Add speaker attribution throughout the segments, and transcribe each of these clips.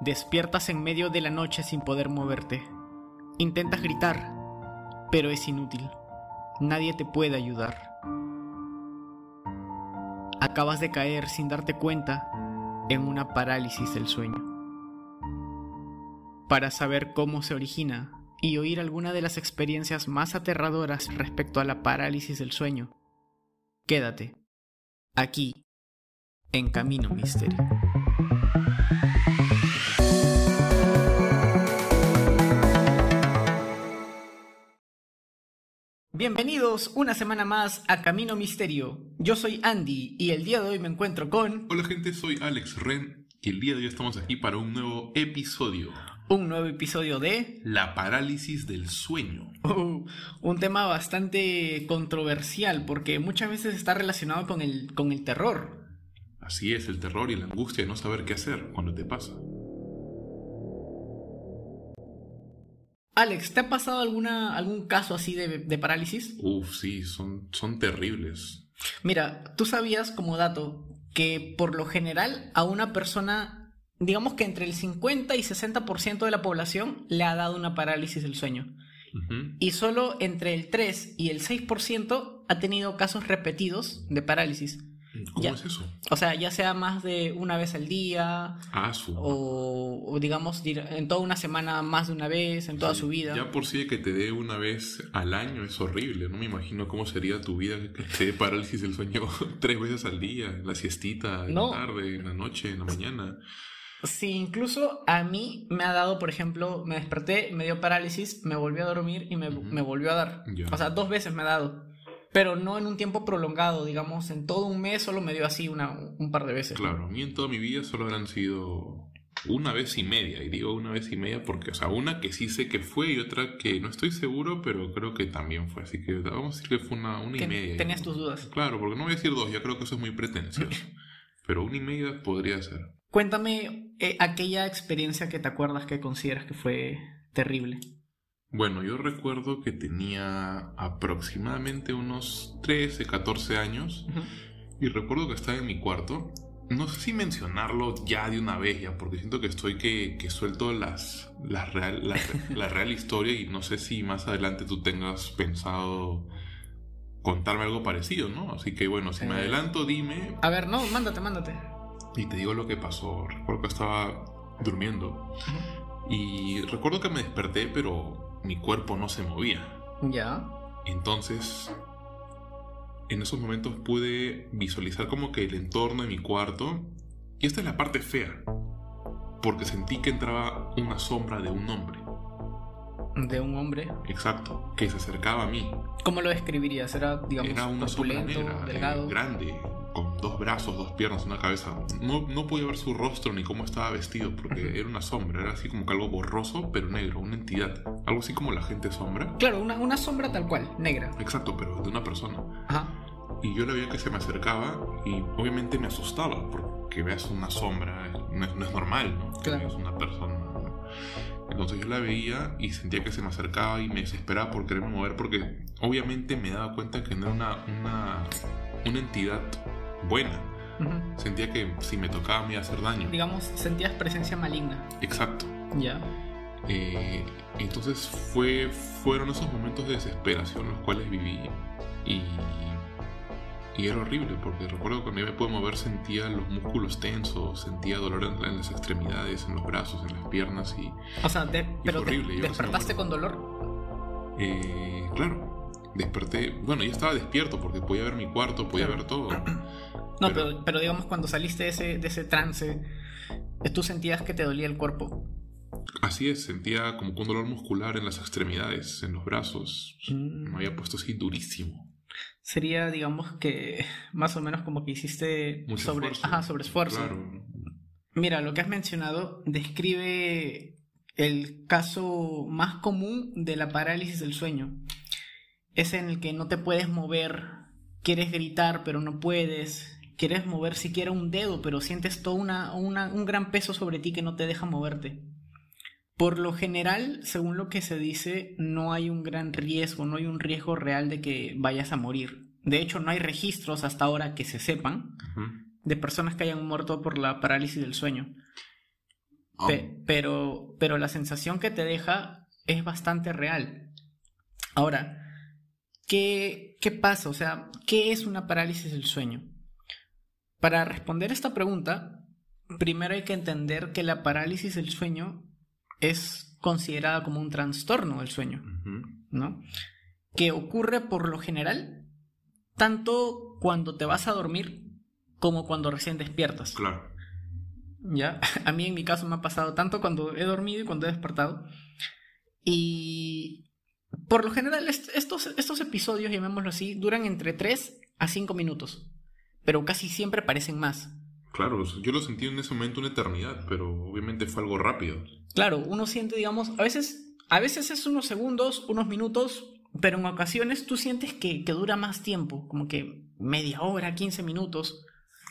Speaker 1: Despiertas en medio de la noche sin poder moverte. Intentas gritar, pero es inútil. Nadie te puede ayudar. Acabas de caer sin darte cuenta en una parálisis del sueño. Para saber cómo se origina y oír alguna de las experiencias más aterradoras respecto a la parálisis del sueño, quédate aquí en Camino Misterio. Bienvenidos una semana más a Camino Misterio. Yo soy Andy y el día de hoy me encuentro con
Speaker 2: Hola gente, soy Alex Ren y el día de hoy estamos aquí para un nuevo episodio.
Speaker 1: un nuevo episodio de
Speaker 2: La parálisis del sueño.
Speaker 1: Uh, un tema bastante controversial porque muchas veces está relacionado con el, con el terror.
Speaker 2: Así es, el terror y la angustia de no saber qué hacer cuando te pasa.
Speaker 1: Alex, ¿te ha pasado alguna, algún caso así de, de parálisis?
Speaker 2: Uf, sí, son, son terribles.
Speaker 1: Mira, tú sabías como dato que por lo general a una persona, digamos que entre el 50 y 60% de la población le ha dado una parálisis del sueño. Y solo entre el 3 y el 6% ha tenido casos repetidos de parálisis.
Speaker 2: ¿Cómo
Speaker 1: Ya.
Speaker 2: es eso?
Speaker 1: O sea, ya sea más de una vez al día
Speaker 2: Ah, su.
Speaker 1: o, o digamos en toda una semana más de una vez, en toda
Speaker 2: Sí,
Speaker 1: su vida.
Speaker 2: Ya por sí de que te dé una vez al año es horrible. No me imagino cómo sería tu vida que te dé parálisis del sueño tres veces al día, en la siestita, en
Speaker 1: No.
Speaker 2: la tarde, en la noche, en la mañana.
Speaker 1: Sí, incluso a mí me ha dado, por ejemplo, me desperté, me dio parálisis, me volvió a dormir y me, me volvió a dar.
Speaker 2: Ya.
Speaker 1: O sea, dos veces me ha dado. Pero no en un tiempo prolongado, digamos, en todo un mes solo me dio así una, un par de veces.
Speaker 2: Claro, a mí en toda mi vida solo habrán sido una vez y media. Y digo una vez y media porque, o sea, una que sí sé que fue y otra que no estoy seguro, pero creo que también fue. Así que vamos a decir que fue una, una y media.
Speaker 1: tenías tus dudas.
Speaker 2: Claro, porque no voy a decir dos, ya creo que eso es muy pretencioso. pero una y media podría ser.
Speaker 1: Cuéntame eh, aquella experiencia que te acuerdas que consideras que fue terrible.
Speaker 2: Bueno, yo recuerdo que tenía aproximadamente unos 13, 14 años.
Speaker 1: Ujú.
Speaker 2: Y recuerdo que estaba en mi cuarto. No sé si mencionarlo ya de una vez ya, porque siento que estoy que, que suelto las, las real, la, la real historia y no sé si más adelante tú tengas pensado contarme algo parecido, ¿no? Así que bueno, si me
Speaker 1: Eh.
Speaker 2: adelanto, dime
Speaker 1: A ver, no, mándate, mándate.
Speaker 2: y te digo lo que pasó. Recuerdo que estaba durmiendo y recuerdo que me desperté, pero mi cuerpo no se movía.
Speaker 1: Ya.
Speaker 2: Entonces, en esos momentos pude visualizar como que el entorno de mi cuarto. Y esta es la parte fea. Porque sentí que entraba una sombra de un hombre.
Speaker 1: De un hombre.
Speaker 2: Exacto. Que se acercaba a mí.
Speaker 1: ¿Cómo lo describirías? ¿Era, digamos,
Speaker 2: Era una sombra
Speaker 1: corpulento,
Speaker 2: negra, eh,
Speaker 1: delgado?
Speaker 2: grande, con dos brazos, dos piernas, una cabeza. No, no podía ver su rostro ni cómo estaba vestido, porque era una sombra, era así como que algo borroso, pero negro, una entidad. Algo así como la gente sombra.
Speaker 1: Claro, una, una sombra tal cual, negra.
Speaker 2: Exacto, pero de una persona.
Speaker 1: Ajá.
Speaker 2: Y yo la veía que se me acercaba y obviamente me asustaba porque veas una sombra, no es, no es normal, ¿no? Que
Speaker 1: Claro.
Speaker 2: veas una persona. Entonces yo la veía y sentía que se me acercaba y me desesperaba por quererme mover porque obviamente me daba cuenta que no era una, una, una entidad buena. Sentía que si me tocaba me iba a hacer daño.
Speaker 1: Digamos, sentías presencia maligna.
Speaker 2: Exacto.
Speaker 1: Ya.
Speaker 2: Eh, entonces fue, fueron esos momentos de desesperación los cuales viví y, y era horrible porque recuerdo que cuando yo me pude mover sentía los músculos tensos, sentía dolor en, en las extremidades, en los brazos, en las piernas y
Speaker 1: O sea, de- pero te-
Speaker 2: horrible, yo casi
Speaker 1: ¿despertaste con dolor?
Speaker 2: eh, claro, desperté, bueno ya estaba despierto porque podía ver mi cuarto, podía
Speaker 1: Claro.
Speaker 2: ver todo.
Speaker 1: No,
Speaker 2: Pero-
Speaker 1: pero, pero digamos, cuando saliste de ese, de ese trance, eh, tú sentías que te dolía el cuerpo.
Speaker 2: Así es, sentía como un dolor muscular en las extremidades, en los brazos.
Speaker 1: Mm.
Speaker 2: Me había puesto así durísimo.
Speaker 1: Sería, digamos, que más o menos como que hiciste
Speaker 2: Mucho
Speaker 1: sobre,
Speaker 2: esfuerzo.
Speaker 1: ajá, sobre esfuerzo.
Speaker 2: Claro.
Speaker 1: Mira, lo que has mencionado describe el caso más común de la parálisis del sueño. Es en el que no te puedes mover, quieres gritar pero no puedes, quieres mover siquiera un dedo pero sientes todo una, una- un gran peso sobre ti que no te deja moverte. Por lo general, según lo que se dice, no hay un gran riesgo, no hay un riesgo real de que vayas a morir. De hecho, no hay registros hasta ahora que se sepan de personas que hayan muerto por la parálisis del sueño. Pe- pero, pero la sensación que te deja es bastante real. Ahora, ¿qué, ¿qué pasa? O sea, ¿qué es una parálisis del sueño? Para responder esta pregunta, primero hay que entender que la parálisis del sueño es considerada como un trastorno del sueño, ¿no? Que ocurre por lo general tanto cuando te vas a dormir como cuando recién despiertas.
Speaker 2: Claro.
Speaker 1: ¿ya? A mí en mi caso me ha pasado tanto cuando he dormido y cuando he despertado. Y por lo general est- estos, estos episodios, llamémoslo así, duran entre 3 a 5 minutos, pero casi siempre parecen más.
Speaker 2: Claro, yo lo sentí en ese momento una eternidad, pero obviamente fue algo rápido.
Speaker 1: Claro, uno siente, digamos, a veces, a veces es unos segundos, unos minutos, pero en ocasiones tú sientes que, que dura más tiempo, como que media hora, 15 minutos.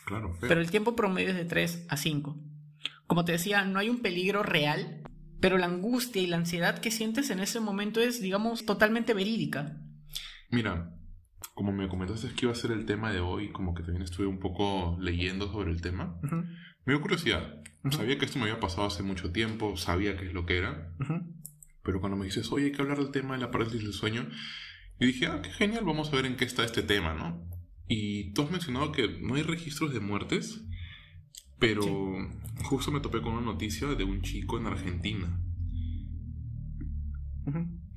Speaker 2: Claro, feo.
Speaker 1: Pero el tiempo promedio es de 3 a 5. Como te decía, no hay un peligro real, pero la angustia y la ansiedad que sientes en ese momento es, digamos, totalmente verídica.
Speaker 2: Mira, como me comentaste que iba a ser el tema de hoy, como que también estuve un poco leyendo sobre el tema,
Speaker 1: Ujú,
Speaker 2: me dio curiosidad.
Speaker 1: Ujú.
Speaker 2: Sabía que esto me había pasado hace mucho tiempo, sabía qué es lo que era,
Speaker 1: ujú.
Speaker 2: pero cuando me dices, oye, hay que hablar del tema de la parálisis del sueño, y dije, ah, qué genial, vamos a ver en qué está este tema, ¿no? Y tú has mencionado que no hay registros de muertes, pero
Speaker 1: Sí.
Speaker 2: justo me topé con una noticia de un chico en Argentina.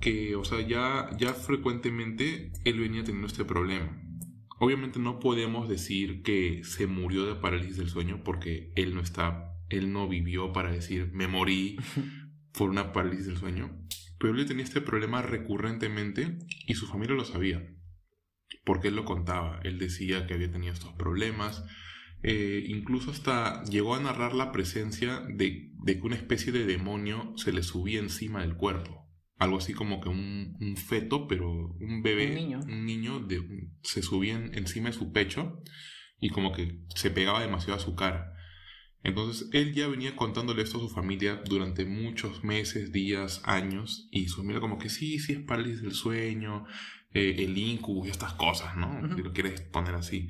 Speaker 2: Que, o sea, ya, ya frecuentemente él venía teniendo este problema. Obviamente no podemos decir que se murió de parálisis del sueño porque él no está, él no vivió para decir me morí por una parálisis del sueño, pero él tenía este problema recurrentemente y su familia lo sabía, porque él lo contaba, él decía que había tenido estos problemas, eh, incluso hasta llegó a narrar la presencia de, de que una especie de demonio se le subía encima del cuerpo. Algo así como que un, un feto, pero un bebé,
Speaker 1: Un niño.
Speaker 2: un niño de, se subía en- encima de su pecho y como que se pegaba demasiado a su cara. Entonces él ya venía contándole esto a su familia durante muchos meses, días, años, y su familia como que sí, sí es parálisis del sueño, eh, el incubus y estas cosas, ¿no?
Speaker 1: Ujú.
Speaker 2: Si lo quieres poner así.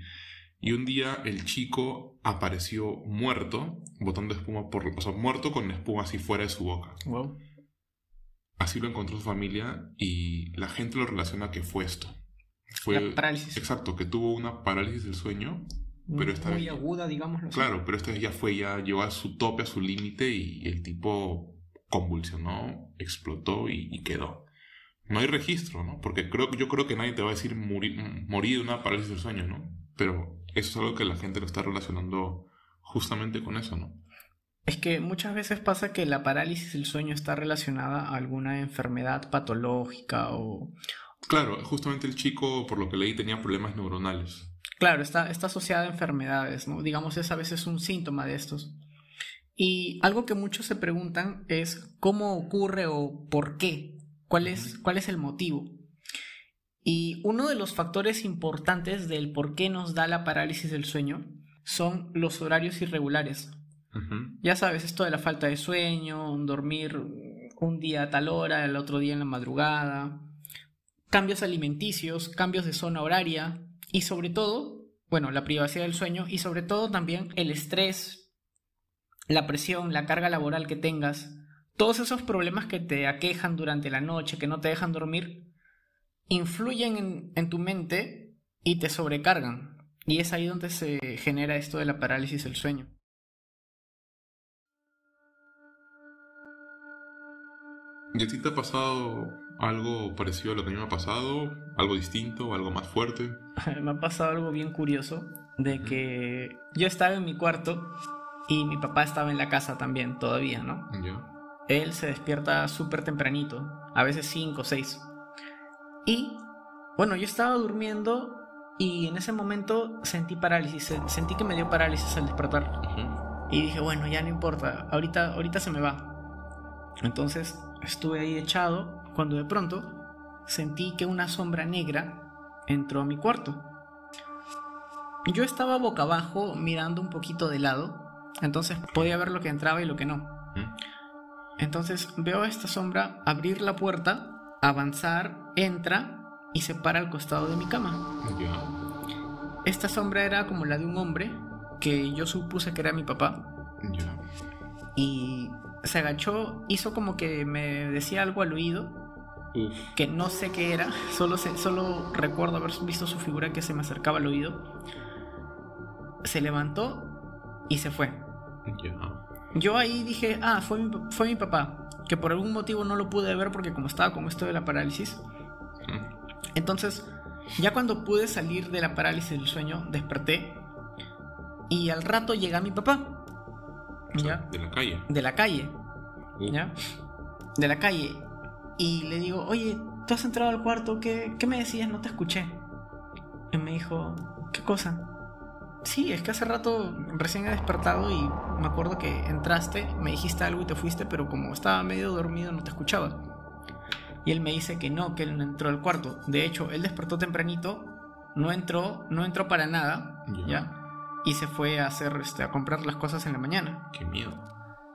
Speaker 2: Y un día el chico apareció muerto, botando espuma por... O sea, muerto con espuma así fuera de su boca.
Speaker 1: Wow.
Speaker 2: Así lo encontró su familia y la gente lo relaciona que fue esto. Fue...
Speaker 1: La parálisis.
Speaker 2: Exacto, que tuvo una parálisis del sueño pero esta
Speaker 1: Muy
Speaker 2: vez-
Speaker 1: aguda, digámoslo así.
Speaker 2: Claro, pero esta vez ya fue, ya llegó a su tope, a su límite y el tipo convulsionó, explotó y, y quedó. No hay registro, ¿no? Porque creo, yo creo que nadie te va a decir morir, morir de una parálisis del sueño, ¿no? Pero eso es algo que la gente lo está relacionando justamente con eso, ¿no?
Speaker 1: Es que muchas veces pasa que la parálisis del sueño está relacionada a alguna enfermedad patológica o...
Speaker 2: Claro, justamente el chico, por lo que leí, tenía problemas neuronales.
Speaker 1: Claro, está, está asociada a enfermedades, ¿no? Digamos, es a veces un síntoma de estos. Y algo que muchos se preguntan es cómo ocurre o por qué, cuál es, cuál es el motivo. Y uno de los factores importantes del por qué nos da la parálisis del sueño son los horarios irregulares. Ya sabes, esto de la falta de sueño, dormir un día a tal hora, el otro día en la madrugada, cambios alimenticios, cambios de zona horaria y sobre todo, bueno, la privacidad del sueño y sobre todo también el estrés, la presión, la carga laboral que tengas, todos esos problemas que te aquejan durante la noche, que no te dejan dormir, influyen en, en tu mente y te sobrecargan. Y es ahí donde se genera esto de la parálisis del sueño.
Speaker 2: ¿Y a ti te ha pasado algo parecido a lo que a mí me ha pasado? ¿Algo distinto? ¿Algo más fuerte?
Speaker 1: me ha pasado algo bien curioso de que yo estaba en mi cuarto y mi papá estaba en la casa también todavía, ¿no?
Speaker 2: Ya.
Speaker 1: Él se despierta súper tempranito, a veces 5 o 6. Y bueno, yo estaba durmiendo y en ese momento sentí parálisis, se- sentí que me dio parálisis al despertar.
Speaker 2: Ujú.
Speaker 1: Y dije, bueno, ya no importa, ahorita, ahorita se me va. Entonces estuve ahí echado cuando de pronto sentí que una sombra negra entró a mi cuarto. Yo estaba boca abajo mirando un poquito de lado, entonces podía ver lo que entraba y lo que no.
Speaker 2: Ujú.
Speaker 1: Entonces veo a esta sombra abrir la puerta, avanzar, entra y se para al costado de mi cama. Esta sombra era como la de un hombre que yo supuse que era mi papá y se agachó, hizo como que me decía algo al oído,
Speaker 2: Uf.
Speaker 1: que no sé qué era, solo, se- solo recuerdo haber visto su figura que se me acercaba al oído. Se levantó y se fue. Yo ahí dije, ah, fue mi, fue mi papá, que por algún motivo no lo pude ver porque como estaba con esto de la parálisis.
Speaker 2: Mm.
Speaker 1: Entonces, ya cuando pude salir de la parálisis del sueño, desperté y al rato llega mi papá.
Speaker 2: O sea,
Speaker 1: ¿Ya?
Speaker 2: de la calle.
Speaker 1: De la calle. ¿Ya? De la calle. Y le digo, oye, ¿tú has entrado al cuarto? ¿Qué, qué me decías? No te escuché. Y me dijo, ¿qué cosa? Sí, es que hace rato recién he despertado y me acuerdo que entraste, me dijiste algo y te fuiste, pero como estaba medio dormido no te escuchaba. Y él me dice que no, que él no entró al cuarto. De hecho, él despertó tempranito, no entró, no entró para nada.
Speaker 2: ¿ya?
Speaker 1: Y se fue a hacer, este, a comprar las cosas en la mañana.
Speaker 2: Qué miedo.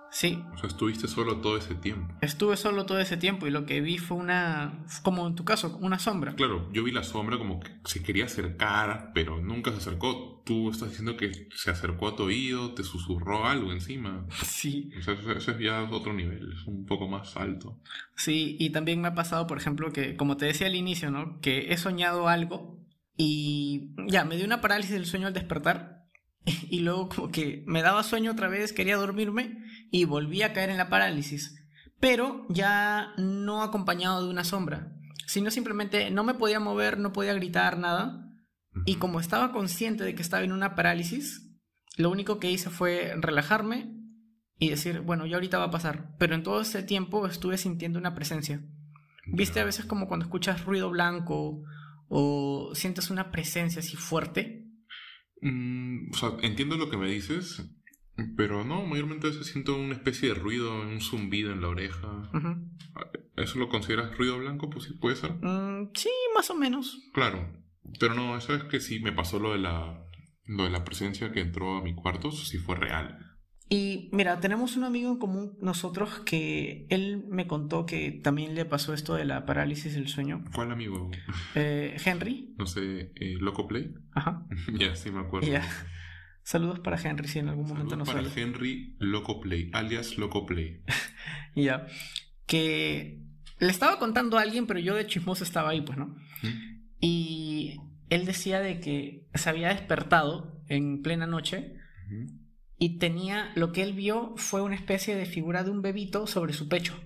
Speaker 1: Sí,
Speaker 2: O sea, estuviste solo todo ese tiempo.
Speaker 1: Estuve solo todo ese tiempo y lo que vi fue una, como en tu caso, una sombra.
Speaker 2: Claro, yo vi la sombra como que se quería acercar, pero nunca se acercó. Tú estás diciendo que se acercó a tu oído, te susurró algo encima.
Speaker 1: Sí,
Speaker 2: O sea, eso, es ya otro nivel, es un poco más alto.
Speaker 1: sí, y también me ha pasado, por ejemplo, que como te decía al inicio, ¿no? Que he soñado algo y ya, me dio una parálisis del sueño al despertar y luego como que me daba sueño otra vez, quería dormirme y volví a caer en la parálisis. Pero ya no acompañado de una sombra, sino simplemente no me podía mover, no podía gritar, nada. Y como estaba consciente de que estaba en una parálisis, lo único que hice fue relajarme y decir, bueno, ya ahorita va a pasar. Pero en todo ese tiempo estuve sintiendo una presencia. ¿Viste a veces como cuando escuchas ruido blanco o sientes una presencia así fuerte?
Speaker 2: Mm, o sea, entiendo lo que me dices, pero no, mayormente a veces siento una especie de ruido, un zumbido en la oreja. ¿Eso lo consideras ruido blanco? Pues sí, puede ser.
Speaker 1: Mm, sí, más o menos.
Speaker 2: Claro, pero no, eso es que sí me pasó lo de la, lo de la presencia que entró a mi cuarto, eso sí fue real.
Speaker 1: Y mira, tenemos un amigo en común nosotros que él me contó que también le pasó esto de la parálisis del sueño.
Speaker 2: ¿Cuál amigo?
Speaker 1: Eh, Henry.
Speaker 2: No sé, eh, ¿Loco Play?
Speaker 1: Ajá.
Speaker 2: ya, sí me acuerdo.
Speaker 1: Ya. Saludos para Henry si en algún momento
Speaker 2: Saludos
Speaker 1: nos
Speaker 2: para. Henry Loco Play, alias Loco Play.
Speaker 1: Ya. Que le estaba contando a alguien, pero yo de chismoso estaba ahí, pues, ¿no?
Speaker 2: ¿Mm?
Speaker 1: Y él decía de que se había despertado en plena noche
Speaker 2: Ujú.
Speaker 1: Y tenía, lo que él vio fue una especie de figura de un bebito sobre su pecho.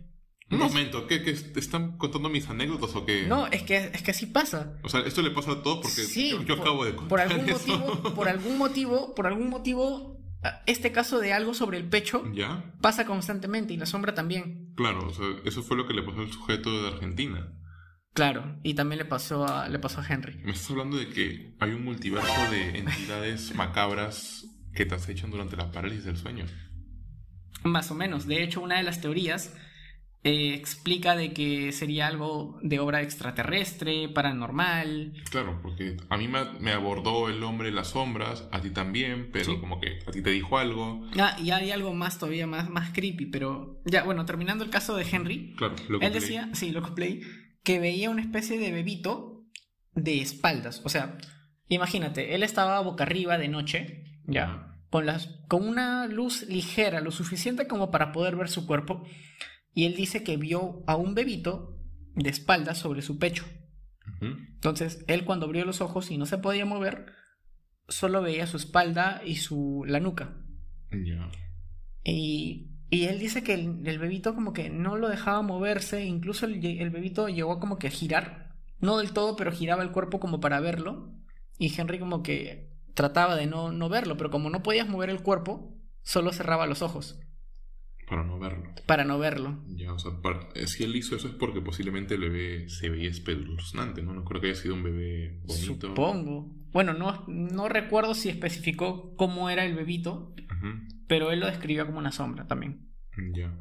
Speaker 2: Un momento, ¿qué, qué est- están contando mis anécdotas o qué?
Speaker 1: No, es que, es que así pasa.
Speaker 2: O sea, esto le pasa a todos porque
Speaker 1: Sí,
Speaker 2: yo, yo
Speaker 1: por-
Speaker 2: acabo de
Speaker 1: Por
Speaker 2: contar
Speaker 1: algún
Speaker 2: eso.
Speaker 1: motivo, por algún motivo, por algún motivo, a- este caso de algo sobre el pecho
Speaker 2: ¿Ya?
Speaker 1: pasa constantemente y la sombra también.
Speaker 2: Claro, o sea, eso fue lo que le pasó al sujeto de Argentina.
Speaker 1: Claro, y también le pasó a, le pasó a Henry.
Speaker 2: Me estás hablando de que hay un multiverso de entidades macabras que te acechan durante la parálisis del sueño.
Speaker 1: Más o menos. De hecho, una de las teorías eh, explica de que sería algo de obra extraterrestre, paranormal.
Speaker 2: Claro, porque a mí me, abordó el hombre de las sombras, a ti también, pero
Speaker 1: Sí.
Speaker 2: como que a ti te dijo algo.
Speaker 1: Ah, y hay algo más todavía más, más creepy, pero ya, bueno, terminando el caso de Henry,
Speaker 2: Claro, lo
Speaker 1: él decía, sí, lo play, que veía una especie de bebito de espaldas. O sea, imagínate, él estaba boca arriba de noche, ya, con, las, con una luz ligera, lo suficiente como para poder ver su cuerpo, y él dice que vio a un bebito de espaldas sobre su pecho. Entonces, él cuando abrió los ojos y no se podía mover, solo veía su espalda y su la nuca.
Speaker 2: Ya.
Speaker 1: Y, y él dice que el, el bebito como que no lo dejaba moverse, incluso el, el bebito llegó como que a girar, no del todo, pero giraba el cuerpo como para verlo. Y Henry como que trataba de no, no verlo, pero como no podías mover el cuerpo, solo cerraba los ojos
Speaker 2: Para no verlo.
Speaker 1: para no verlo.
Speaker 2: Ya, o sea, para- si él hizo eso es porque posiblemente el bebé se veía espeluznante, ¿no? No creo que haya sido un bebé bonito.
Speaker 1: Supongo. Bueno, no, no recuerdo si especificó cómo era el bebito, pero él lo describió como una sombra también.
Speaker 2: Ya.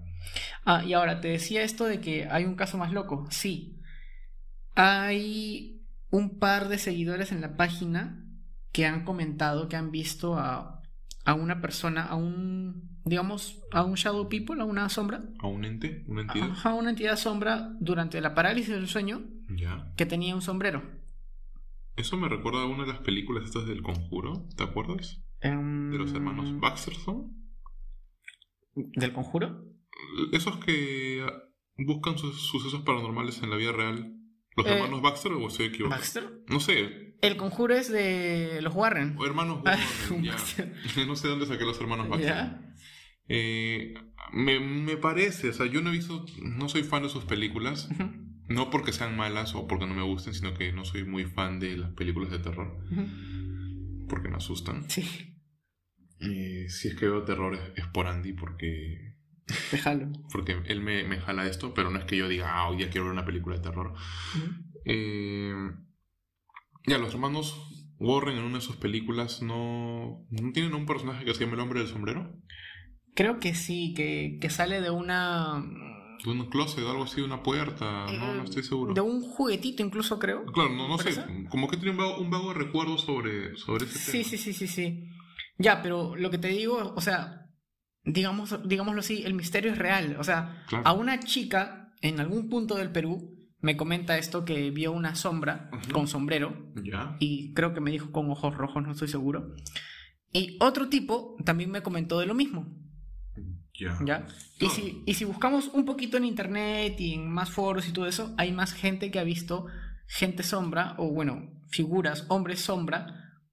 Speaker 1: Ah, y ahora te decía esto de que hay un caso más loco. Sí. Hay un par de seguidores en la página que han comentado que han visto a, a una persona, a un, digamos, a un shadow people, a una sombra,
Speaker 2: ¿A un ente? ¿Una entidad?
Speaker 1: a una entidad sombra durante la parálisis del sueño
Speaker 2: Ya.
Speaker 1: que tenía un sombrero.
Speaker 2: Eso me recuerda a una de las películas estas del conjuro, ¿te acuerdas?
Speaker 1: Em,
Speaker 2: De los hermanos Baxterson.
Speaker 1: ¿Del conjuro?
Speaker 2: esos que buscan sus sucesos paranormales en la vida real, ¿los
Speaker 1: Eh,
Speaker 2: hermanos Baxter o estoy equivocado?
Speaker 1: ¿Baxter?
Speaker 2: No sé,
Speaker 1: El conjuro es de los Warren.
Speaker 2: o hermanos
Speaker 1: Ah,
Speaker 2: Warren, ya. No sé dónde saqué los hermanos.
Speaker 1: ¿Ya?
Speaker 2: Eh, me, me parece, o sea, yo no he visto, no soy fan de sus películas, no porque sean malas o porque no me gusten, sino que no soy muy fan de las películas de terror, porque me asustan.
Speaker 1: Sí,
Speaker 2: Eh, si es que veo terror es, es por Andy, porque,
Speaker 1: déjalo.
Speaker 2: porque él me, me jala esto, pero no es que yo diga, ah, hoy día quiero ver una película de terror. Eh, ya, los hermanos Warren en una de sus películas no, no tienen un personaje que se llama el hombre del sombrero.
Speaker 1: Creo que sí, que, que sale de una...
Speaker 2: De un closet o algo así, de una puerta, no, no estoy seguro.
Speaker 1: De un juguetito incluso, creo.
Speaker 2: Claro, no, no sé,
Speaker 1: ¿Parece?
Speaker 2: como que tiene un vago, un vago recuerdo sobre, sobre ese
Speaker 1: Sí,
Speaker 2: tema.
Speaker 1: sí, sí, sí, sí. Ya, pero lo que te digo, o sea, digamos, digámoslo así, el misterio es real. O sea,
Speaker 2: Claro.
Speaker 1: a una chica en algún punto del Perú me comenta esto que vio una sombra con sombrero
Speaker 2: Ya.
Speaker 1: y creo que me dijo con ojos rojos, no estoy seguro. Y otro tipo también me comentó de lo mismo,
Speaker 2: Ya.
Speaker 1: ¿ya? Y
Speaker 2: Claro.
Speaker 1: si, y si buscamos un poquito en internet y en más foros y todo eso, hay más gente que ha visto gente sombra, o bueno, figuras, hombres sombra,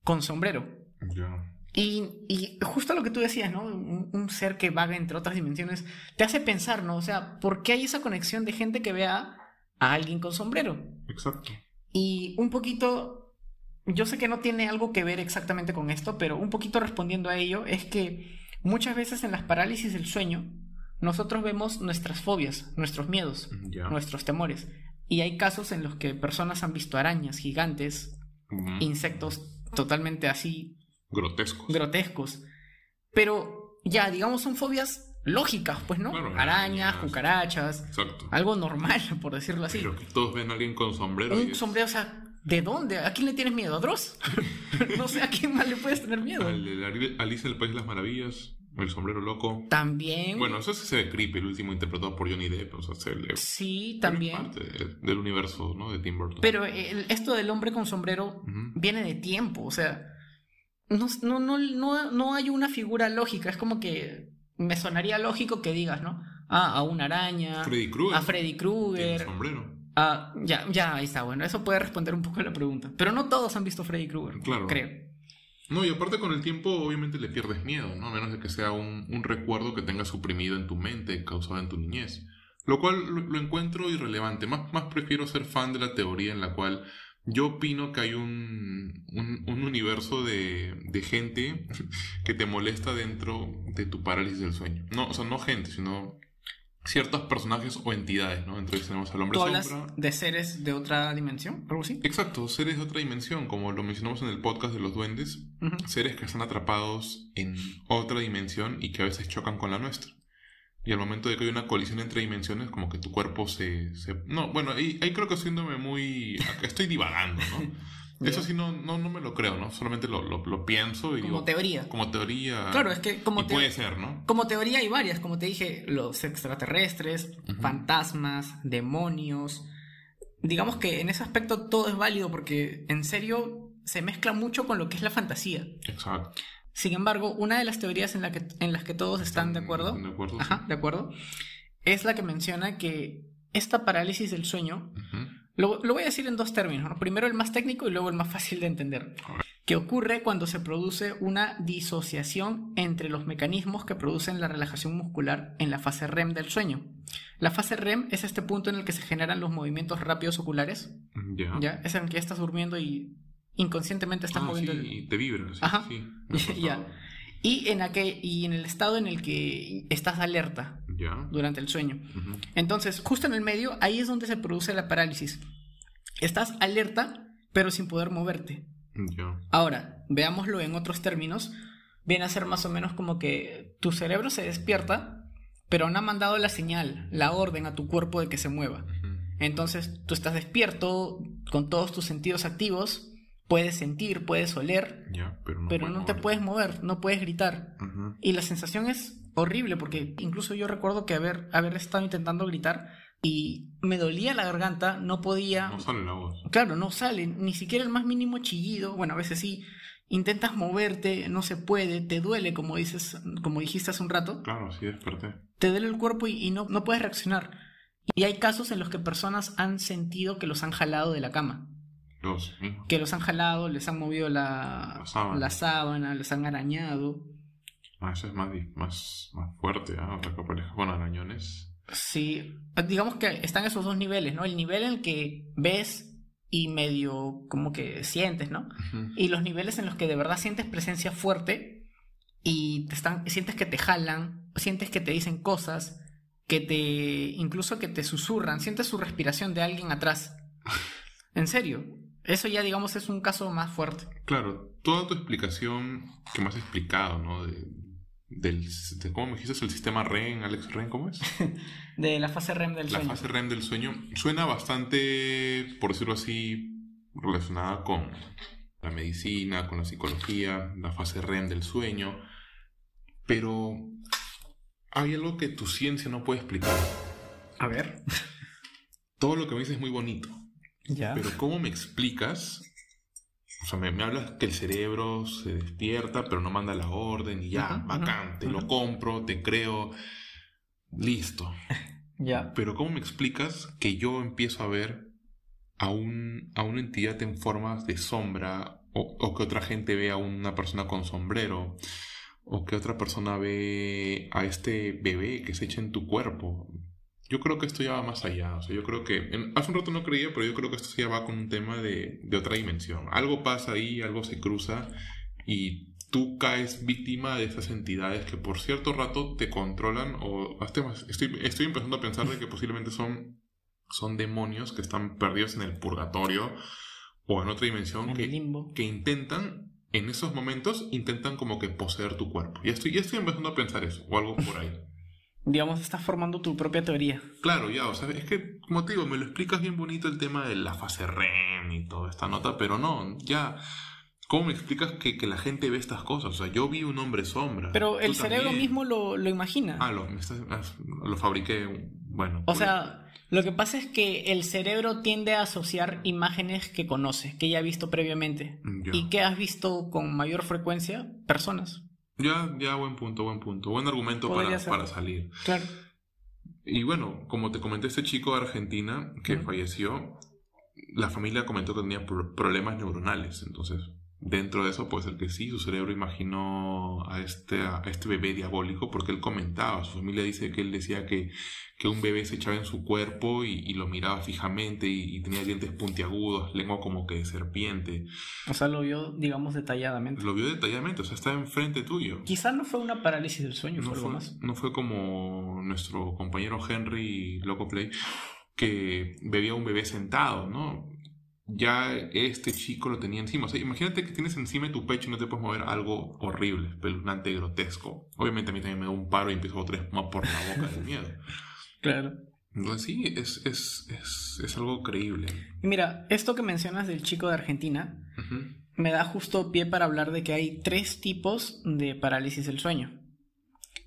Speaker 1: con sombrero.
Speaker 2: Ya.
Speaker 1: Y, y justo lo que tú decías, ¿no? Un, un ser que vaga entre otras dimensiones, te hace pensar, ¿no? O sea, ¿por qué hay esa conexión de gente que vea a alguien con sombrero?
Speaker 2: Exacto.
Speaker 1: Y un poquito, yo sé que no tiene algo que ver exactamente con esto, pero un poquito respondiendo a ello, es que muchas veces en las parálisis del sueño, nosotros vemos nuestras fobias, nuestros miedos,
Speaker 2: Ya.
Speaker 1: nuestros temores. Y hay casos en los que personas han visto arañas gigantes,
Speaker 2: Mm,
Speaker 1: insectos totalmente así
Speaker 2: Grotescos.
Speaker 1: grotescos. Pero ya, digamos, son fobias lógicas, pues, ¿no?
Speaker 2: Claro,
Speaker 1: Arañas, cucarachas,
Speaker 2: Exacto.
Speaker 1: algo normal, por decirlo así.
Speaker 2: Pero que todos ven a alguien con sombrero. y
Speaker 1: Un
Speaker 2: es-
Speaker 1: sombrero, o sea, ¿de dónde? ¿A quién le tienes miedo? ¿A Dross? no sé a quién más le puedes tener miedo.
Speaker 2: Al en el País de las Maravillas. El sombrero loco.
Speaker 1: También.
Speaker 2: Bueno, eso sí se ve creepy, el último interpretado por Johnny Depp. O sea, se le.
Speaker 1: sí,
Speaker 2: es
Speaker 1: también.
Speaker 2: parte de- del universo, ¿no? De Tim Burton.
Speaker 1: Pero el- esto del hombre con sombrero viene de tiempo, o sea, no, no, no, no, no hay una figura lógica, es como que me sonaría lógico que digas, ¿no? Ah, a una araña,
Speaker 2: Freddy Krueger.
Speaker 1: a Freddy Krueger,
Speaker 2: sombrero.
Speaker 1: Ah, ya, ya, ahí está, bueno, eso puede responder un poco a la pregunta. Pero no todos han visto Freddy Krueger,
Speaker 2: Claro.
Speaker 1: creo.
Speaker 2: No, y aparte con el tiempo obviamente le pierdes miedo, ¿no? A menos de que sea un, un recuerdo que tengas suprimido en tu mente, causado en tu niñez. Lo cual lo, lo encuentro irrelevante. Más, más prefiero ser fan de la teoría en la cual yo opino que hay un, un, un universo de, de gente que te molesta dentro de tu parálisis del sueño. No, o sea, no gente, sino ciertos personajes o entidades, ¿no? Entonces tenemos al hombre
Speaker 1: ¿Tú hablas
Speaker 2: sombra.
Speaker 1: de seres de otra dimensión? ¿Algo así?
Speaker 2: Exacto, seres de otra dimensión, como lo mencionamos en el podcast de los duendes, seres que están atrapados en otra dimensión y que a veces chocan con la nuestra. Y al momento de que hay una colisión entre dimensiones, como que tu cuerpo se... se- No, bueno, ahí, ahí creo que haciéndome muy... Estoy divagando, ¿no? Eso sí no, no, no me lo creo, ¿no? Solamente lo, lo, lo pienso y
Speaker 1: Como
Speaker 2: digo...
Speaker 1: teoría.
Speaker 2: Como teoría...
Speaker 1: Claro, es que como
Speaker 2: y
Speaker 1: te-
Speaker 2: puede ser, ¿no?
Speaker 1: Como teoría hay varias, como te dije, los extraterrestres, fantasmas, demonios. Digamos que en ese aspecto todo es válido porque en serio se mezcla mucho con lo que es la fantasía.
Speaker 2: Exacto.
Speaker 1: Sin embargo, una de las teorías en, la que, en las que todos están de acuerdo,
Speaker 2: ¿De acuerdo?
Speaker 1: ajá, de acuerdo, es la que menciona que esta parálisis del sueño, lo, lo voy a decir en dos términos, ¿no? primero el más técnico y luego el más fácil de entender, que ocurre cuando se produce una disociación entre los mecanismos que producen la relajación muscular en la fase REM del sueño. La fase REM es este punto en el que se generan los movimientos rápidos oculares,
Speaker 2: Ya.
Speaker 1: ¿ya? Es en el que ya estás durmiendo y inconscientemente estás
Speaker 2: Ah,
Speaker 1: moviendo
Speaker 2: sí,
Speaker 1: el,
Speaker 2: te vibra. Sí,
Speaker 1: Ajá. Ya. Y en, aquel, y en el estado en el que estás alerta
Speaker 2: Ya.
Speaker 1: durante el sueño. Entonces, justo en el medio, ahí es donde se produce la parálisis. Estás alerta, pero sin poder moverte.
Speaker 2: Ya.
Speaker 1: Ahora, veámoslo en otros términos. Viene a ser más o menos como que tu cerebro se despierta, pero no ha mandado la señal, la orden a tu cuerpo de que se mueva. Entonces, tú estás despierto, con todos tus sentidos activos, puedes sentir, puedes oler,
Speaker 2: pero no,
Speaker 1: pero
Speaker 2: puedes
Speaker 1: no te puedes mover, no puedes gritar.
Speaker 2: Ujú.
Speaker 1: Y la sensación es horrible porque incluso yo recuerdo que haber, haber estado intentando gritar y me dolía la garganta, no podía...
Speaker 2: No sale la voz.
Speaker 1: Claro, no sale, ni siquiera el más mínimo chillido, bueno, a veces sí, intentas moverte, no se puede, te duele, como dices, como dijiste hace un rato.
Speaker 2: Claro, sí desperté.
Speaker 1: Te duele el cuerpo y, no, no puedes reaccionar. Y hay casos en los que personas han sentido que los han jalado de la cama.
Speaker 2: Los,
Speaker 1: Que los han jalado, les han movido la, la, sábana. les han arañado.
Speaker 2: Ah, eso es más, más, más fuerte, ¿ah? O sea, que con arañones.
Speaker 1: Sí, digamos que están esos dos niveles, ¿no? El nivel en el que ves y medio como que sientes, ¿no? Y los niveles en los que de verdad sientes presencia fuerte y te están, sientes que te jalan, sientes que te dicen cosas, que te, incluso que te susurran, sientes su respiración de alguien atrás. en serio, eso ya digamos es un caso más fuerte.
Speaker 2: Claro, toda tu explicación que me has explicado, ¿no? De, del, ¿cómo me dijiste? El sistema REM, Alex REM, ¿cómo es?
Speaker 1: de la fase REM del sueño.
Speaker 2: La fase REM del sueño suena bastante, por decirlo así, relacionada con la medicina, con la psicología, la fase REM del sueño, pero hay algo que tu ciencia no puede explicar.
Speaker 1: A ver.
Speaker 2: Todo lo que me dices es muy bonito.
Speaker 1: Ya.
Speaker 2: Pero ¿cómo me explicas o sea, me, hablas que el cerebro se despierta, pero no manda la orden y ya, bacán, te lo compro, te creo, listo.
Speaker 1: ya.
Speaker 2: Pero ¿cómo me explicas que yo empiezo a ver a, un, a una entidad en formas de sombra o, o, que otra gente ve a una persona con sombrero? O que otra persona ve a este bebé que se echa en tu cuerpo. Yo creo que esto ya va más allá. O sea, yo creo que. hace un rato no creía, pero yo creo que esto ya va con un tema de, de otra dimensión. Algo pasa ahí, algo se cruza y tú caes víctima de esas entidades que por cierto rato te controlan o estoy, estoy empezando a pensar de que posiblemente son, son demonios que están perdidos en el purgatorio o en otra dimensión que, que intentan en esos momentos intentan como que poseer tu cuerpo. Y estoy, ya estoy empezando a pensar eso o algo por ahí
Speaker 1: digamos, estás formando tu propia teoría.
Speaker 2: Claro, ya, o sea, es que, como te digo, me lo explicas bien bonito el tema de la fase REM y toda esta nota, pero no, ya, ¿cómo me explicas que, la gente ve estas cosas? O sea, yo vi un hombre sombra.
Speaker 1: Pero el cerebro mismo lo, imagina.
Speaker 2: Ah, lo, lo fabriqué, bueno.
Speaker 1: O sea, lo que pasa es que el cerebro tiende a asociar imágenes que conoce, que ya ha visto previamente. Y que has visto con mayor frecuencia personas.
Speaker 2: Ya, ya, buen punto, buen punto. Buen argumento para, para, salir.
Speaker 1: Claro.
Speaker 2: Y bueno, como te comenté, este chico de Argentina que falleció, la familia comentó que tenía problemas neuronales. Entonces, dentro de eso puede ser que sí, su cerebro imaginó a este, a este bebé diabólico porque él comentaba, su familia dice que él decía que, que un bebé se echaba en su cuerpo y, lo miraba fijamente y, tenía dientes puntiagudos, lengua como que de serpiente.
Speaker 1: O sea, lo vio, digamos, detalladamente.
Speaker 2: Lo vio detalladamente, o sea, estaba enfrente tuyo.
Speaker 1: Quizás no fue una parálisis del sueño,
Speaker 2: no
Speaker 1: fue,
Speaker 2: algo
Speaker 1: más.
Speaker 2: No fue como nuestro compañero Henry Loco Play que bebía un bebé sentado, ¿no? Ya este chico lo tenía encima. O sea, imagínate que tienes encima de tu pecho y no te puedes mover algo horrible, espeluznante, grotesco. Obviamente a mí también me da un paro y empiezo a más por la boca de miedo.
Speaker 1: Claro.
Speaker 2: Entonces sí, es, es, es, es, algo creíble.
Speaker 1: Y mira, esto que mencionas del chico de Argentina me da justo pie para hablar de que hay tres tipos de parálisis del sueño,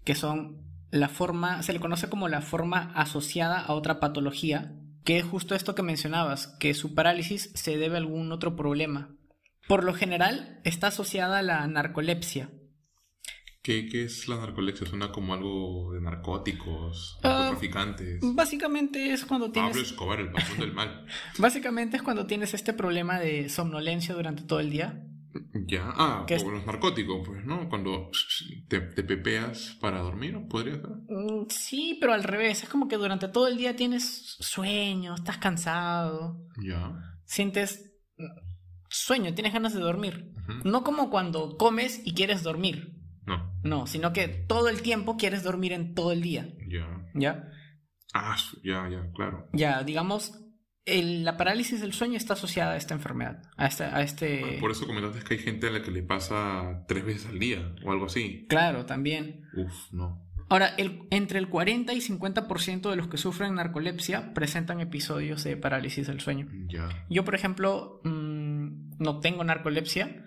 Speaker 1: que son la forma, se le conoce como la forma asociada a otra patología, que es justo esto que mencionabas, que su parálisis se debe a algún otro problema. Por lo general está asociada a la narcolepsia.
Speaker 2: ¿Qué, es la narcolepsia? ¿Suena como algo de narcóticos, uh, narcotraficantes?
Speaker 1: básicamente es cuando tienes...
Speaker 2: Pablo Escobar, el patrón del mal.
Speaker 1: básicamente es cuando tienes este problema de somnolencia durante todo el día
Speaker 2: ya, ah, como los narcóticos, pues, ¿no? Cuando te, pepeas para dormir, ¿podría ser?
Speaker 1: Mm, sí, pero al revés. Es como que durante todo el día tienes sueño, estás cansado.
Speaker 2: Ya.
Speaker 1: Sientes sueño, tienes ganas de dormir. No como cuando comes y quieres dormir.
Speaker 2: No.
Speaker 1: No, sino que todo el tiempo quieres dormir en todo el día.
Speaker 2: Ya.
Speaker 1: ¿Ya?
Speaker 2: Ah, ya, ya, claro.
Speaker 1: Ya, digamos, la parálisis del sueño está asociada a esta enfermedad, a este... A este...
Speaker 2: Por eso comentaste que hay gente a la que le pasa tres veces al día o algo así.
Speaker 1: Claro, también.
Speaker 2: Uf, no.
Speaker 1: Ahora, el, entre el 40 y 50% de los que sufren narcolepsia presentan episodios de parálisis del sueño.
Speaker 2: Ya.
Speaker 1: Yo, por ejemplo, mm, no tengo narcolepsia,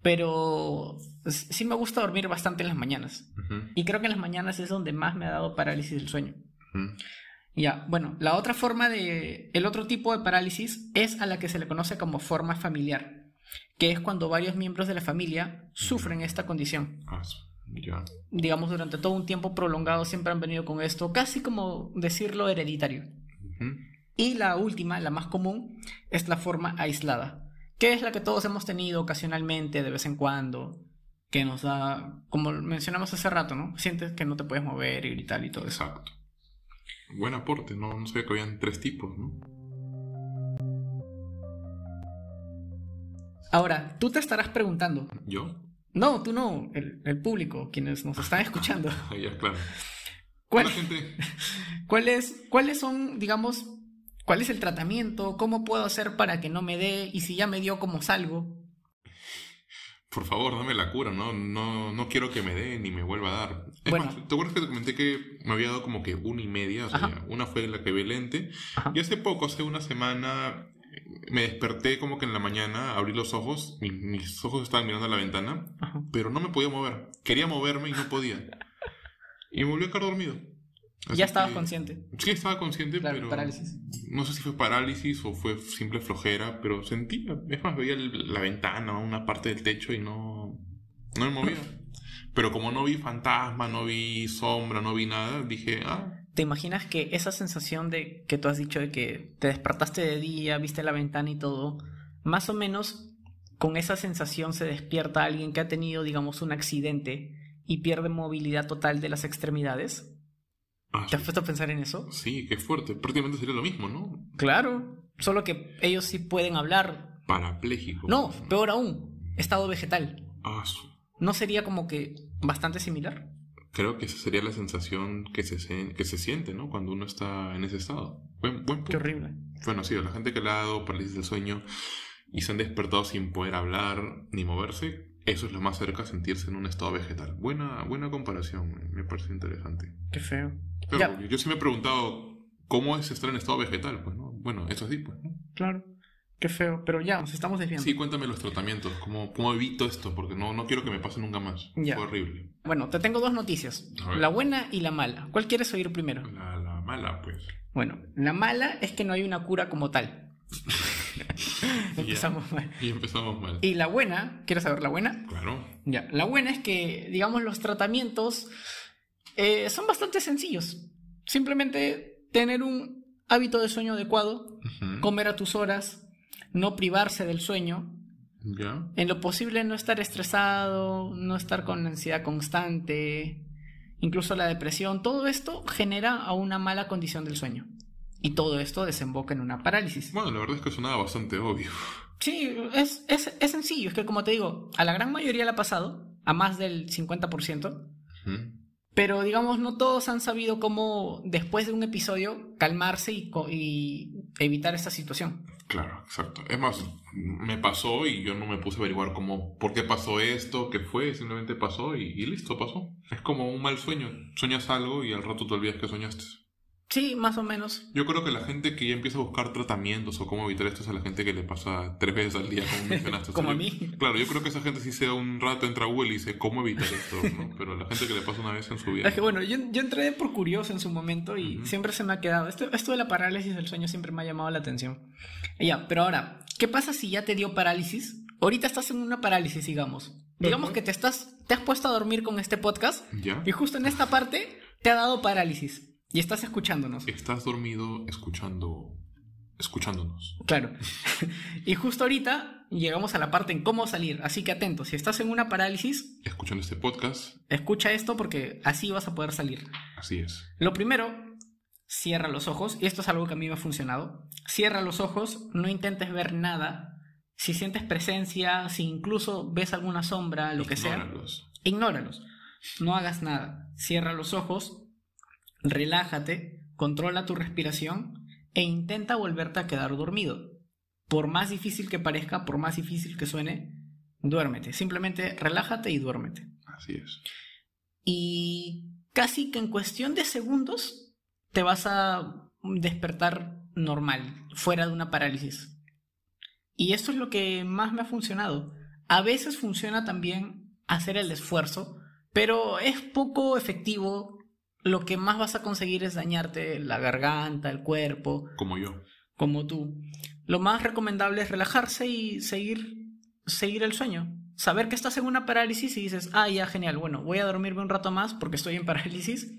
Speaker 1: pero sí me gusta dormir bastante en las mañanas. Y creo que en las mañanas es donde más me ha dado parálisis del sueño. Ya, bueno, la otra forma de, el otro tipo de parálisis es a la que se le conoce como forma familiar. que es cuando varios miembros de la familia sufren esta condición.
Speaker 2: Ah, ya.
Speaker 1: Digamos, durante todo un tiempo prolongado siempre han venido con esto, casi como decirlo hereditario.
Speaker 2: Ujú.
Speaker 1: Y la última, la más común, es la forma aislada, que es la que todos hemos tenido ocasionalmente, de vez en cuando, que nos da, como mencionamos hace rato, ¿no? Sientes que no te puedes mover y gritar y todo eso.
Speaker 2: Exacto. Buen aporte, no, no sabía que habían tres tipos, ¿no?
Speaker 1: Ahora, tú te estarás preguntando,
Speaker 2: ¿Yo?
Speaker 1: no, tú no, el, el público, quienes nos están escuchando,
Speaker 2: Ah, ya, claro.
Speaker 1: ¿cuál,
Speaker 2: Hola, gente.
Speaker 1: ¿cuáles, ¿cuáles son, digamos, cuál es el tratamiento? ¿Cómo puedo hacer para que no me dé? Y si ya me dio, ¿cómo salgo?
Speaker 2: Por favor, dame la cura, ¿no? No, no quiero que me dé ni me vuelva a dar. Es
Speaker 1: Bueno.
Speaker 2: más, ¿te acuerdas que te comenté que me había dado como que una y media? O sea,
Speaker 1: Ajá.
Speaker 2: una fue la que vi lente.
Speaker 1: Ajá.
Speaker 2: Y hace poco, hace una semana, me desperté como que en la mañana, abrí los ojos, mi- mis ojos estaban mirando a la ventana,
Speaker 1: Ajá.
Speaker 2: pero no me podía mover. Quería moverme y no podía. Y me volví a quedar dormido. Así
Speaker 1: Ya estabas
Speaker 2: que-
Speaker 1: consciente.
Speaker 2: Sí, estaba consciente,
Speaker 1: Claro,
Speaker 2: pero...
Speaker 1: parálisis.
Speaker 2: No sé si fue parálisis o fue simple flojera, pero sentía. Es más, veía el- la ventana, una parte del techo y no, no me movía. Pero como no vi fantasma, no vi sombra, no vi nada, dije, ah,
Speaker 1: ¿Te imaginas que esa sensación de que tú has dicho de que te despertaste de día, viste la ventana y todo, más o menos con esa sensación se despierta alguien que ha tenido, digamos, un accidente y pierde movilidad total de las extremidades?
Speaker 2: Ah,
Speaker 1: ¿Te has puesto a pensar en eso?
Speaker 2: sí, qué fuerte. Prácticamente sería lo mismo, ¿no?
Speaker 1: Claro, solo que ellos sí pueden hablar.
Speaker 2: Parapléjico.
Speaker 1: No, peor aún, estado vegetal.
Speaker 2: Ah, su-
Speaker 1: ¿No sería como que bastante similar?
Speaker 2: Creo que esa sería la sensación que se, se- que se siente, ¿no? Cuando uno está en ese estado. Buen, buen
Speaker 1: Qué horrible.
Speaker 2: Bueno, sí, la gente que le ha dado parálisis del sueño y se han despertado sin poder hablar ni moverse, eso es lo más cerca a sentirse en un estado vegetal. Buena, buena comparación, me- parece interesante.
Speaker 1: Qué feo.
Speaker 2: Pero
Speaker 1: Ya.
Speaker 2: yo sí me he preguntado, ¿cómo es estar en estado vegetal? Pues, ¿no? Bueno, eso sí, pues.
Speaker 1: Claro. Qué feo. Pero ya, nos estamos desviando.
Speaker 2: Sí, cuéntame los tratamientos, ¿cómo, cómo evito esto? Porque no, no quiero que me pase nunca más.
Speaker 1: Ya.
Speaker 2: Fue horrible.
Speaker 1: Bueno, te tengo dos noticias. La buena y la mala. ¿Cuál quieres oír primero?
Speaker 2: La, la mala, pues.
Speaker 1: Bueno, la mala es que no hay una cura como tal. Empezamos mal.
Speaker 2: Y empezamos mal.
Speaker 1: Y la buena, ¿quieres saber la buena?
Speaker 2: Claro.
Speaker 1: Ya, la buena es que, digamos, los tratamientos eh, son bastante sencillos. Simplemente tener un hábito de sueño adecuado, comer a tus horas, no privarse del sueño,
Speaker 2: Ya.
Speaker 1: en lo posible no estar estresado, no estar con ansiedad constante, incluso la depresión, todo esto genera a una mala condición del sueño. Y todo esto desemboca en una parálisis.
Speaker 2: Bueno, la verdad es que sonaba bastante obvio.
Speaker 1: Sí, es, es, es sencillo, es que como te digo, a la gran mayoría le ha pasado, a más del 50%,
Speaker 2: Ujú.
Speaker 1: pero digamos no todos han sabido cómo después de un episodio calmarse y, y evitar esta situación.
Speaker 2: Claro, exacto. Es más, me pasó y yo no me puse a averiguar cómo, por qué pasó esto, qué fue, simplemente pasó y, y listo, pasó. Es como un mal sueño. Sueñas algo y al rato te olvidas que soñaste.
Speaker 1: Sí, más o menos.
Speaker 2: Yo creo que la gente que ya empieza a buscar tratamientos o cómo evitar esto es a la gente que le pasa tres veces al día, como mencionaste.
Speaker 1: Como
Speaker 2: O
Speaker 1: a
Speaker 2: yo-
Speaker 1: mí.
Speaker 2: Claro, yo creo que esa gente sí se da un rato, entra a Google y dice cómo evitar esto, ¿no? Pero la gente que le pasa una vez en su vida.
Speaker 1: Es que bueno, yo, yo entré por curioso en su momento y siempre se me ha quedado. Esto, esto de la parálisis del sueño siempre me ha llamado la atención. Ya, pero ahora, ¿qué pasa si ya te dio parálisis? Ahorita estás en una parálisis, digamos. Digamos que te estás, te has puesto a dormir con este podcast
Speaker 2: ¿Ya?
Speaker 1: y justo en esta parte te ha dado parálisis y estás escuchándonos.
Speaker 2: Estás dormido escuchando... escuchándonos.
Speaker 1: Claro. y justo ahorita llegamos a la parte en cómo salir. Así que atento, si estás en una parálisis,
Speaker 2: Escuchando este podcast,
Speaker 1: escucha esto porque así vas a poder salir.
Speaker 2: así es.
Speaker 1: Lo primero, cierra los ojos, y esto es algo que a mí me ha funcionado. Cierra los ojos, no intentes ver nada. Si sientes presencia, si incluso ves alguna sombra, lo que sea,
Speaker 2: Ignóralos.
Speaker 1: ignóralos. No hagas nada. Cierra los ojos, relájate, controla tu respiración e intenta volverte a quedar dormido. Por más difícil que parezca, por más difícil que suene, duérmete. Simplemente relájate y duérmete.
Speaker 2: Así es.
Speaker 1: Y casi que en cuestión de segundos te vas a despertar normal, fuera de una parálisis. Y esto es lo que más me ha funcionado. A veces funciona también hacer el esfuerzo, pero es poco efectivo. Lo que más vas a conseguir es dañarte la garganta, el cuerpo,
Speaker 2: Como yo.
Speaker 1: como tú. Lo más recomendable es relajarse y seguir seguir el sueño. Saber que estás en una parálisis y dices, ah, ya, genial, bueno, voy a dormirme un rato más porque estoy en parálisis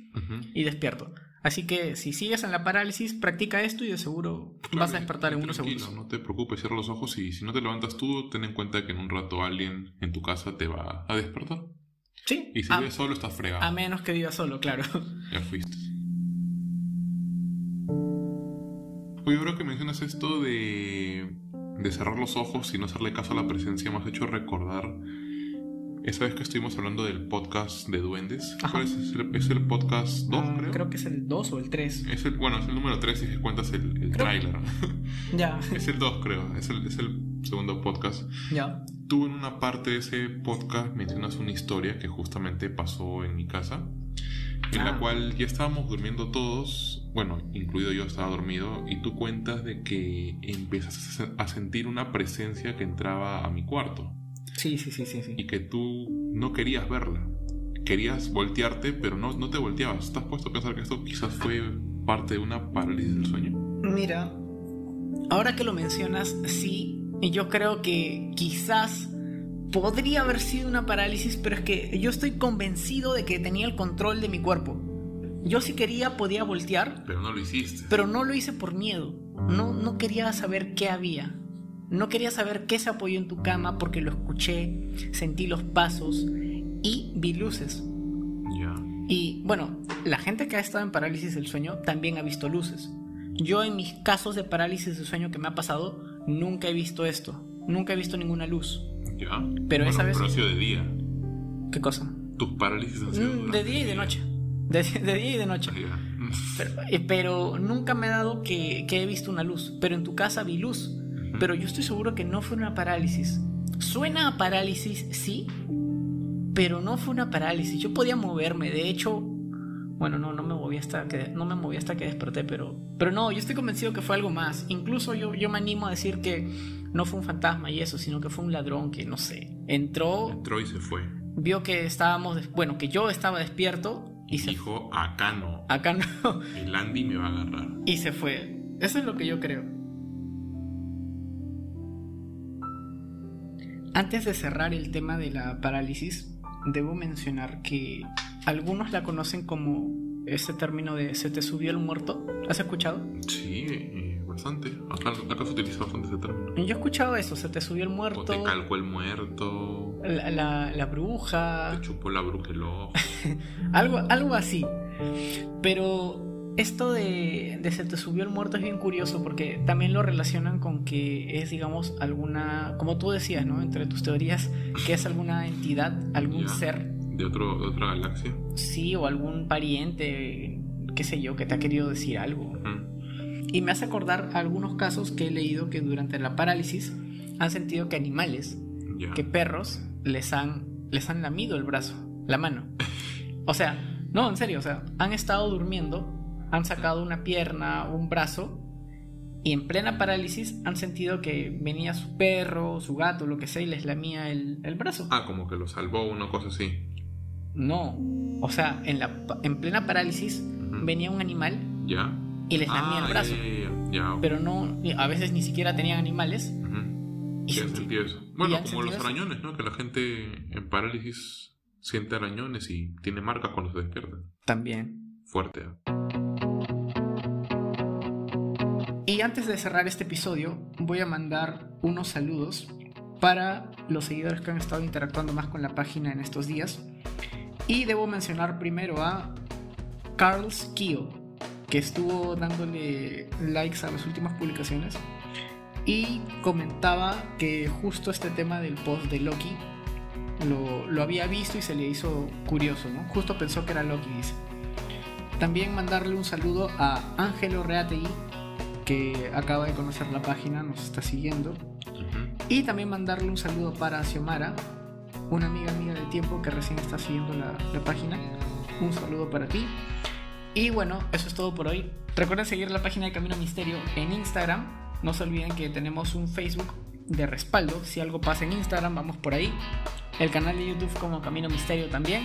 Speaker 1: y despierto. Así que si sigues en la parálisis, practica esto y de seguro vas a despertar en unos segundos.
Speaker 2: No te preocupes, cierra los ojos y si no te levantas tú, ten en cuenta que en un rato alguien en tu casa te va a despertar.
Speaker 1: Sí,
Speaker 2: Y si vives solo, estás fregado.
Speaker 1: a menos que vivas solo, claro.
Speaker 2: Ya fuiste. Oye, ahora que mencionas esto de, de cerrar los ojos y no hacerle caso a la presencia, me has hecho recordar esa vez que estuvimos hablando del podcast de duendes. ¿Cuál es? ¿Es el, es el podcast 2,
Speaker 1: Ah,
Speaker 2: creo?
Speaker 1: que es el 2 o el 3.
Speaker 2: Es el, bueno, es el número 3 si es que cuentas el, el
Speaker 1: Creo-
Speaker 2: tráiler.
Speaker 1: Ya,
Speaker 2: es el 2, creo. Es el, es el segundo podcast.
Speaker 1: ya.
Speaker 2: Tú en una parte de ese podcast mencionas una historia que justamente pasó en mi casa, en la
Speaker 1: Ah.
Speaker 2: cual ya estábamos durmiendo todos, bueno, incluido yo estaba dormido, y tú cuentas de que empiezas a sentir una presencia que entraba a mi cuarto
Speaker 1: Sí, sí, sí, sí, sí.
Speaker 2: y que tú no querías verla. Querías voltearte, pero no, no te volteabas. ¿Estás puesto a pensar que esto quizás fue parte de una parálisis del sueño?
Speaker 1: Mira, ahora que lo mencionas, sí, y yo creo que quizás podría haber sido una parálisis, pero es que yo estoy convencido de que tenía el control de mi cuerpo. Yo si quería podía voltear,
Speaker 2: Pero no lo hiciste.
Speaker 1: pero no lo hice por miedo. No, no quería saber qué había. No quería saber qué se apoyó en tu cama porque lo escuché, sentí los pasos y vi luces.
Speaker 2: Ya.
Speaker 1: Y bueno, la gente que ha estado en parálisis del sueño también ha visto luces. Yo en mis casos de parálisis del sueño que me ha pasado, nunca he visto esto. Nunca he visto ninguna luz.
Speaker 2: Ya.
Speaker 1: Pero
Speaker 2: Bueno,
Speaker 1: esa vez-
Speaker 2: Pero ha sido de día.
Speaker 1: ¿Qué cosa?
Speaker 2: Tus parálisis han sido
Speaker 1: de día y de noche. De, de día y de noche.
Speaker 2: Ya.
Speaker 1: Pero, pero nunca me ha dado que, que he visto una luz. Pero en tu casa vi luz. Pero yo estoy seguro que no fue una parálisis. Suena a parálisis, sí, pero no fue una parálisis. Yo podía moverme, de hecho, bueno, no, no me moví hasta que no me moví hasta que desperté, pero pero no, yo estoy convencido que fue algo más. Incluso yo yo me animo a decir que no fue un fantasma y eso, sino que fue un ladrón que no sé, entró,
Speaker 2: Entró y se fue.
Speaker 1: vio que estábamos, bueno, que yo estaba despierto y
Speaker 2: Y
Speaker 1: se
Speaker 2: dijo, acá no.
Speaker 1: acá no
Speaker 2: El Andy me va a agarrar.
Speaker 1: y se fue. Eso es lo que yo creo. Antes de cerrar el tema de la parálisis, debo mencionar que algunos la conocen como ese término de se te subió el muerto. ¿Has escuchado?
Speaker 2: Sí, eh, bastante. Acá, acá se utiliza bastante ese término.
Speaker 1: Yo he escuchado eso, se te subió el
Speaker 2: O
Speaker 1: muerto,
Speaker 2: te calcó el muerto,
Speaker 1: la, la- la bruja,
Speaker 2: te chupó la bruja el ojo.
Speaker 1: algo, algo así. Pero esto de, de se te subió el muerto es bien curioso porque también lo relacionan con que es, digamos, alguna, como tú decías, ¿no? Entre tus teorías, que es alguna entidad, algún ser,
Speaker 2: De, otro, de otra galaxia.
Speaker 1: sí, o algún pariente, qué sé yo, que te ha querido decir algo. Y me hace acordar algunos casos que he leído que durante la parálisis han sentido que animales, que perros, les han, les han lamido el brazo, la mano. O sea, no, en serio, o sea, han estado durmiendo, han sacado una pierna, un brazo, y en plena parálisis han sentido que venía su perro, su gato, lo que sea, y les lamía el, el brazo.
Speaker 2: Ah, como que lo salvó, una cosa así.
Speaker 1: No, o sea, en, la, en plena parálisis venía un animal
Speaker 2: ¿Ya?
Speaker 1: y les lamía
Speaker 2: ah,
Speaker 1: el brazo.
Speaker 2: Ya, ya.
Speaker 1: Pero no, a veces ni siquiera tenían animales. Y
Speaker 2: han
Speaker 1: sentí-
Speaker 2: sentido eso.
Speaker 1: y
Speaker 2: Bueno, como los
Speaker 1: eso.
Speaker 2: arañones, ¿no? Que la gente en parálisis siente arañones y tiene marcas cuando se despierta.
Speaker 1: También.
Speaker 2: Fuerte. ¿eh?
Speaker 1: Y antes de cerrar este episodio, voy a mandar unos saludos para los seguidores que han estado interactuando más con la página en estos días. Y debo mencionar primero a Carlos Kio, que estuvo dándole likes a las últimas publicaciones y comentaba que justo este tema del post de Loki lo, había visto y se le hizo curioso, ¿no? Justo pensó que era Loki, dice. También mandarle un saludo a Ángelo Reategui, que acaba de conocer la página, nos está siguiendo. Y también mandarle un saludo para Xiomara, una amiga mía del tiempo que recién está siguiendo la, la página. Un saludo para ti. Y bueno, eso es todo por hoy. Recuerden seguir la página de Camino Misterio en Instagram. No se olviden que tenemos un Facebook de respaldo. Si algo pasa en Instagram, vamos por ahí. El canal de YouTube como Camino Misterio también.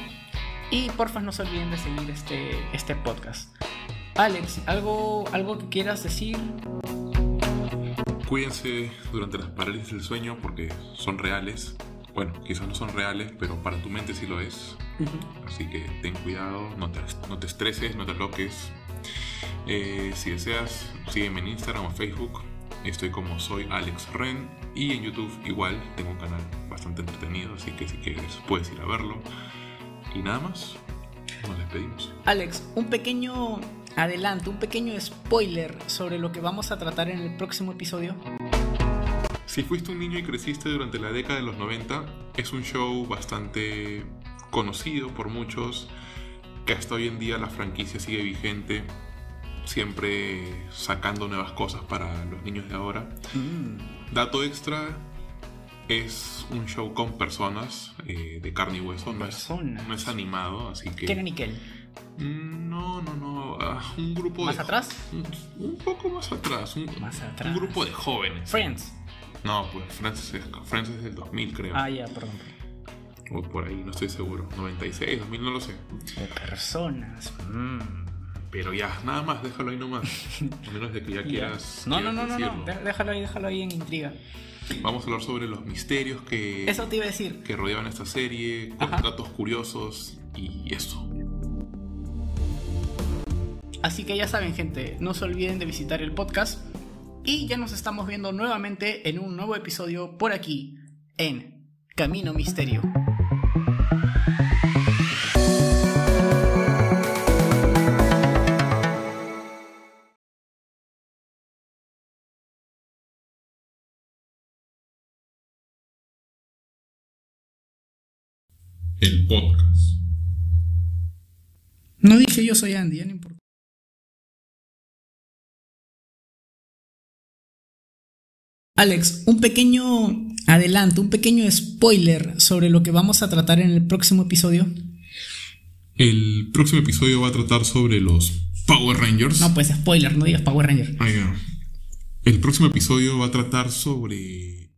Speaker 1: Y porfa no se olviden de seguir este, este podcast. Alex, ¿algo, ¿algo que quieras decir?
Speaker 2: cuídense durante las parálisis del sueño porque son reales. Bueno, quizás no son reales, pero para tu mente sí lo es. Así que ten cuidado, no te, no te estreses, no te loques. Eh, si deseas, sígueme en Instagram o Facebook. Estoy como soy Alex Ren. Y en YouTube igual, tengo un canal bastante entretenido, así que si quieres puedes ir a verlo. Y nada más, nos despedimos.
Speaker 1: Alex, un pequeño adelanto, un pequeño spoiler sobre lo que vamos a tratar en el próximo episodio.
Speaker 2: Si fuiste un niño y creciste durante la década de los 90, es un show bastante conocido por muchos, que hasta hoy en día la franquicia sigue vigente, siempre sacando nuevas cosas para los niños de ahora. Dato extra, es un show con personas eh, de carne y hueso, no es,
Speaker 1: Personas.
Speaker 2: no es animado, así que...
Speaker 1: Kenan y Kel.
Speaker 2: Mm, No, no, no, ah, un grupo
Speaker 1: ¿Más
Speaker 2: de...
Speaker 1: atrás?
Speaker 2: Un, un poco más atrás, un,
Speaker 1: Más atrás.
Speaker 2: un grupo de jóvenes.
Speaker 1: Friends.
Speaker 2: No, pues Friends es, Friends es del 2000 creo.
Speaker 1: Ah, ya, perdón.
Speaker 2: O por ahí, no estoy seguro. 96, 2000, no lo sé.
Speaker 1: De personas. Mm.
Speaker 2: Pero ya, nada más, déjalo ahí nomás. A menos de que ya quieras.
Speaker 1: No, no,
Speaker 2: quieras
Speaker 1: no, no, no.
Speaker 2: decirlo.
Speaker 1: Dé- Déjalo ahí, déjalo ahí en intriga.
Speaker 2: Vamos a hablar sobre los misterios que,
Speaker 1: Eso te iba a decir.
Speaker 2: que rodeaban esta serie, contratos curiosos y eso.
Speaker 1: Así que ya saben, gente, no se olviden de visitar el podcast. Y ya nos estamos viendo nuevamente en un nuevo episodio por aquí, en Camino Misterio.
Speaker 2: El podcast.
Speaker 1: No dije yo soy Andy, ya no importa. Alex, un pequeño adelanto, un pequeño spoiler sobre lo que vamos a tratar en el próximo episodio.
Speaker 2: El próximo episodio va a tratar sobre los Power Rangers.
Speaker 1: No, pues spoiler, no digas Power Ranger.
Speaker 2: Ah. El próximo episodio va a tratar sobre